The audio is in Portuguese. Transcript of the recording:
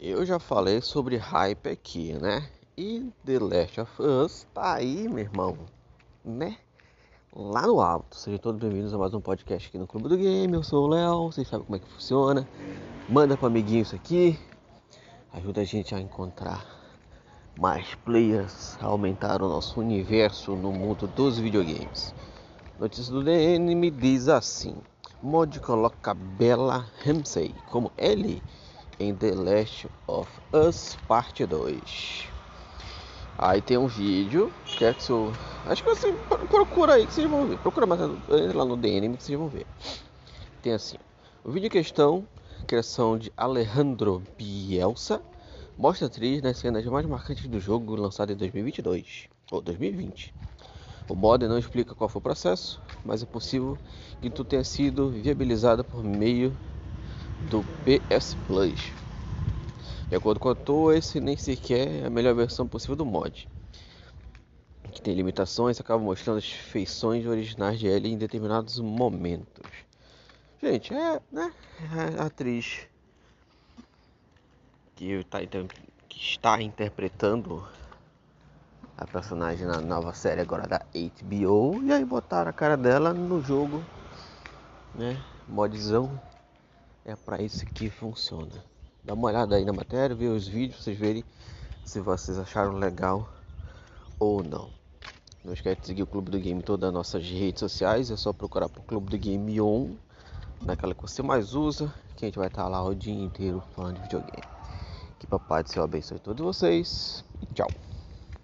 Eu já falei sobre hype aqui, né? E The Last of Us tá aí, meu irmão, né? Lá no alto. Sejam todos bem-vindos a mais um podcast aqui no Clube do Game. Eu sou o Léo, vocês sabem como é que funciona. Manda pro amiguinho isso aqui. Ajuda a gente a encontrar mais players, a aumentar o nosso universo no mundo dos videogames. Notícia do DN me diz assim: Mod coloca Bella Ramsey como Ellie em The Last of Us Parte 2. Aí tem um vídeo, que é que eu, acho que você procura aí que vocês vão ver. Procura mais lá no DN que vocês vão ver. Tem assim, o vídeo em questão, criação de Alejandro Bielsa, mostra atriz nas cenas mais marcantes do jogo lançado em 2022 ou 2020. O mod não explica qual foi o processo, mas é possível que tudo tenha sido viabilizado por meio do PS Plus. De acordo com o autor, esse nem sequer é a melhor versão possível do mod, que tem limitações e acaba mostrando as feições originais de Ellie em determinados momentos. Gente, é, né, é a atriz que, tá, que está interpretando a personagem na nova série agora da HBO e aí botaram a cara dela no jogo, né? Modzão é para isso que funciona. Dá uma olhada aí na matéria, vê os vídeos, vocês verem se vocês acharam legal ou não. Não esquece de seguir o Clube do Game em todas as nossas redes sociais. É só procurar por Clube do Game On, naquela que você mais usa, que a gente vai estar lá o dia inteiro falando de videogame. Que papai do céu abençoe todos vocês e tchau.